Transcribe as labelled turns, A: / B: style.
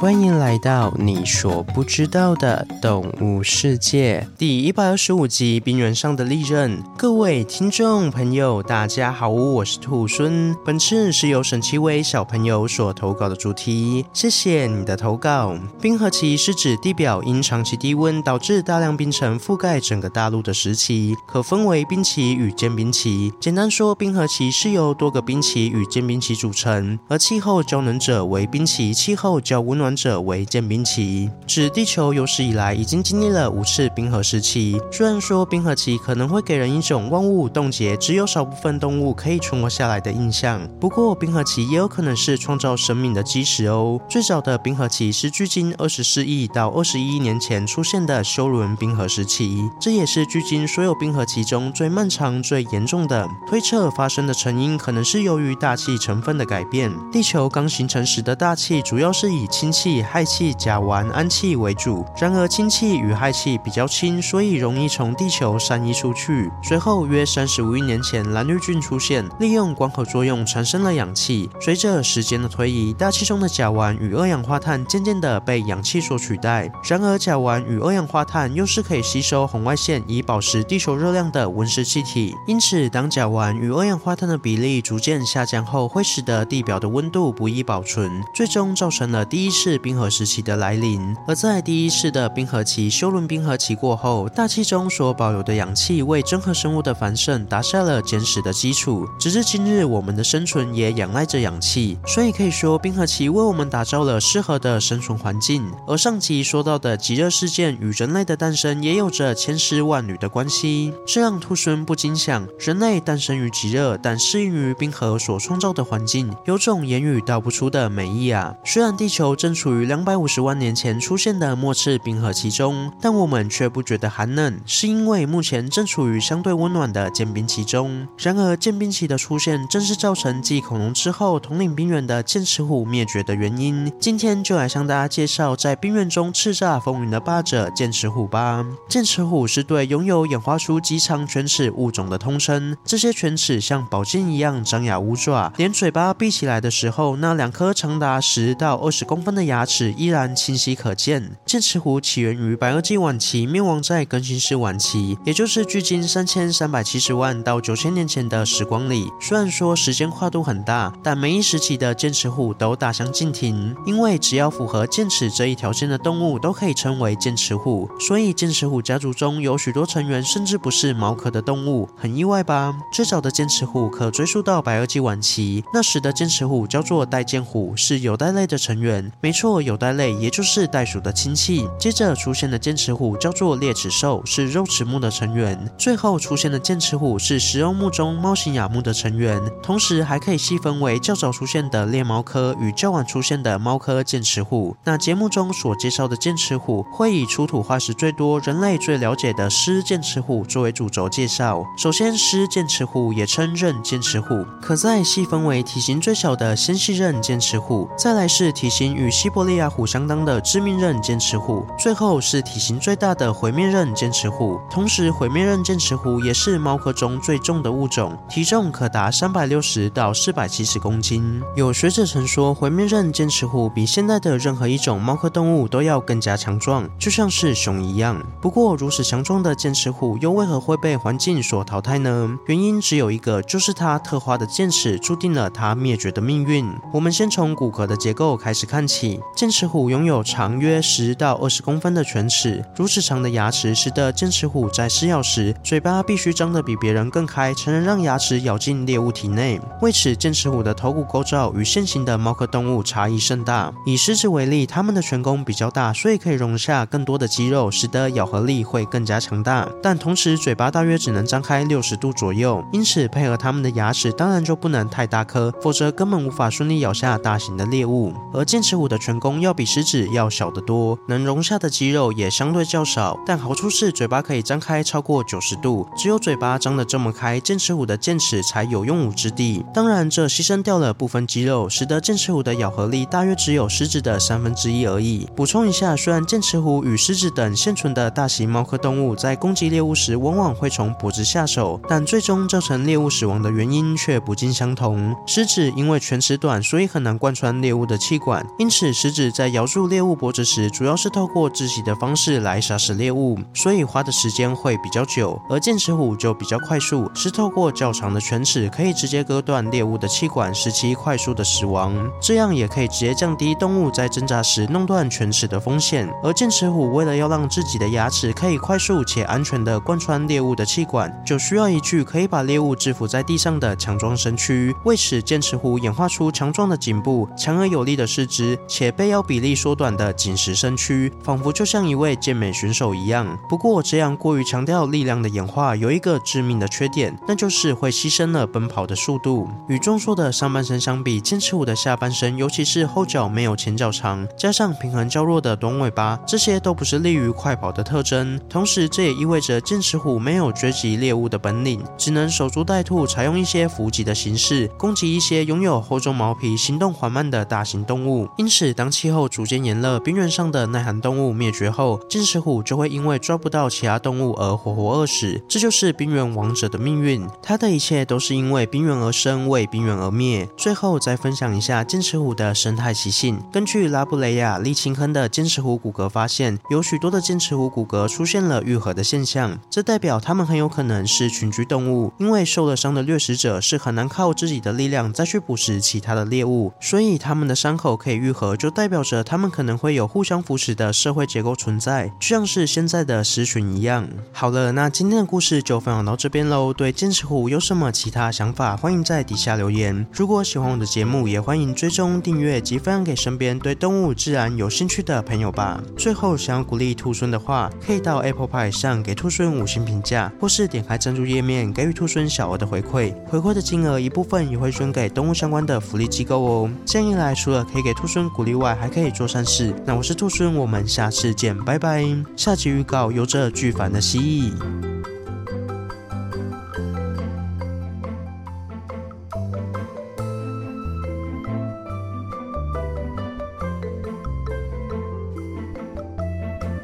A: 欢迎来到你所不知道的动物世界第一百二十五集《冰原上的利刃》。各位听众朋友，大家好，我是兔孙。本次是由沈奇伟小朋友所投稿的主题，谢谢你的投稿。冰河期是指地表因长期低温导致大量冰层覆盖整个大陆的时期，可分为冰期与间冰期。简单说，冰河期是由多个冰期与间冰期组成，而气候较冷者为冰期，气候较温暖者为间冰期，指地球有史以来已经经历了五次冰河时期。虽然说冰河期可能会给人一种万物冻结，只有少部分动物可以存活下来的印象，不过冰河期也有可能是创造生命的基石哦。最早的冰河期是距今二十四亿到二十一亿年前出现的休伦冰河时期，这也是距今所有冰河期中最漫长、最严重的。推测发生的成因可能是由于大气成分的改变。地球刚形成时的大气主要是以氢气气、氦气、甲烷、氨气为主。然而，氢气与氦气比较轻，所以容易从地球散逸出去。随后约三十五亿年前，蓝绿菌出现，利用光合作用产生了氧气。随着时间的推移，大气中的甲烷与二氧化碳渐渐地被氧气所取代。然而，甲烷与二氧化碳又是可以吸收红外线以保持地球热量的温室气体。因此，当甲烷与二氧化碳的比例逐渐下降后，会使得地表的温度不易保存，最终造成了第一次。是冰河时期的来临，而在第一次的冰河期休伦冰河期过后，大气中所保有的氧气为真核生物的繁盛打下了坚实的基础。直至今日，我们的生存也仰赖着氧气，所以可以说冰河期为我们打造了适合的生存环境。而上集说到的极热事件与人类的诞生也有着千丝万缕的关系，这让兔孙不禁想：人类诞生于极热，但适应于冰河所创造的环境，有种言语道不出的美意啊！虽然地球正处于两百五十万年前出现的末次冰河期中，但我们却不觉得寒冷，是因为目前正处于相对温暖的间冰期中。然而，间冰期的出现正是造成继恐龙之后统领冰原的剑齿虎灭绝的原因。今天就来向大家介绍在冰原中叱咤风云的霸者剑齿虎吧。剑齿虎是对拥有演化出极长犬齿物种的通称，这些犬齿像宝剑一样张牙舞爪，连嘴巴闭起来的时候，那两颗长达十到二十公分的牙齿依然清晰可见。剑齿虎起源于白垩纪晚期，灭亡在更新世晚期，也就是距今三千三百七十万到九千年前的时光里。虽然说时间跨度很大，但每一时期的剑齿虎都大相径庭。因为只要符合剑齿这一条件的动物都可以称为剑齿虎，所以剑齿虎家族中有许多成员甚至不是毛科的动物，很意外吧？最早的剑齿虎可追溯到白垩纪晚期，那时的剑齿虎叫做带剑虎，是有袋类的成员。没错，有袋类，也就是袋鼠的亲戚。接着出现的剑齿虎叫做裂齿兽，是肉齿目的成员。最后出现的剑齿虎是食肉目中猫形亚目的成员。同时还可以细分为较早出现的猎猫科与较晚出现的猫科剑齿虎。那节目中所介绍的剑齿虎会以出土化石最多、人类最了解的狮剑齿虎作为主轴介绍。首先，狮剑齿虎也称刃剑齿虎，可再细分为体型最小的纤细刃剑齿虎，再来是体型与西伯利亚虎相当的致命刃剑齿虎，最后是体型最大的毁灭刃剑齿虎。同时，毁灭刃剑齿虎也是猫科中最重的物种，体重可达三百六十到四百七十公斤。有学者曾说，毁灭刃剑齿虎比现代的任何一种猫科动物都要更加强壮，就像是熊一样。不过，如此强壮的剑齿虎又为何会被环境所淘汰呢？原因只有一个，就是它特化的剑齿注定了它灭绝的命运。我们先从骨骼的结构开始看起。剑齿虎拥有长约十到二十公分的犬齿，如此长的牙齿使得剑齿虎在撕咬时，嘴巴必须张得比别人更开，才能让牙齿咬进猎物体内。为此，剑齿虎的头骨构造与现行的猫科动物差异甚大。以狮子为例，它们的颧弓比较大，所以可以容下更多的肌肉，使得咬合力会更加强大。但同时，嘴巴大约只能张开六十度左右，因此配合它们的牙齿当然就不能太大颗，否则根本无法顺利咬下大型的猎物。而剑齿虎的颧弓要比狮子要小得多，能容下的肌肉也相对较少，但好处是嘴巴可以张开超过九十度。只有嘴巴张得这么开，剑齿虎的剑齿才有用武之地。当然，这牺牲掉了部分肌肉，使得剑齿虎的咬合力大约只有狮子的三分之一而已。补充一下，虽然剑齿虎与狮子等现存的大型猫科动物在攻击猎物时往往会从脖子下手，但最终造成猎物死亡的原因却不尽相同。狮子因为犬齿短，所以很难贯穿猎物的气管，因此食指在咬住猎物脖子时，主要是透过窒息的方式来杀死猎物，所以花的时间会比较久。而剑齿虎就比较快速，是透过较长的犬齿可以直接割断猎物的气管，使其快速的死亡。这样也可以直接降低动物在挣扎时弄断犬齿的风险。而剑齿虎为了要让自己的牙齿可以快速且安全地贯穿猎物的气管，就需要一具可以把猎物制服在地上的强壮身躯。为此，剑齿虎演化出强壮的颈部、强而有力的四肢，且背腰比例缩短的紧实身躯，仿佛就像一位健美选手一样。不过，这样过于强调力量的演化有一个致命的缺点，那就是会牺牲了奔跑的速度。与壮硕的上半身相比，剑齿虎的下半身，尤其是后脚没有前脚长，加上平衡较弱的短尾巴，这些都不是利于快跑的特征。同时，这也意味着剑齿虎没有追击猎物的本领，只能守株待兔，采用一些伏击的形式攻击一些拥有厚重毛皮、行动缓慢的大型动物。因此，当气候逐渐炎热，冰原上的耐寒动物灭绝后，剑齿虎就会因为抓不到其他动物而活活饿死。这就是冰原王者的命运。他的一切都是因为冰原而生，为冰原而灭。最后再分享一下剑齿虎的生态习性。根据拉布雷亚利钦亨的剑齿虎骨骼发现，有许多的剑齿虎骨骼出现了愈合的现象，这代表它们很有可能是群居动物。因为受了伤的掠食者是很难靠自己的力量再去捕食其他的猎物，所以它们的伤口可以愈合，就代表着他们可能会有互相扶持的社会结构存在，就像是现在的狮群一样。好了，那今天的故事就分享到这边喽。对剑齿虎有什么其他想法，欢迎在底下留言。如果喜欢我的节目，也欢迎追踪订阅及分享给身边对动物自然有兴趣的朋友吧。最后，想要鼓励兔孙的话，可以到 Apple Pie 上给兔孙五星评价，或是点开赞助页面给予兔孙小额的回馈。回馈的金额一部分也会捐给动物相关的福利机构哦。这样一来，除了可以给兔猻鼓励外，还可以做善事。那我是兔孙，我们下次见，拜拜。下集预告：有着巨烦的蜥蜴。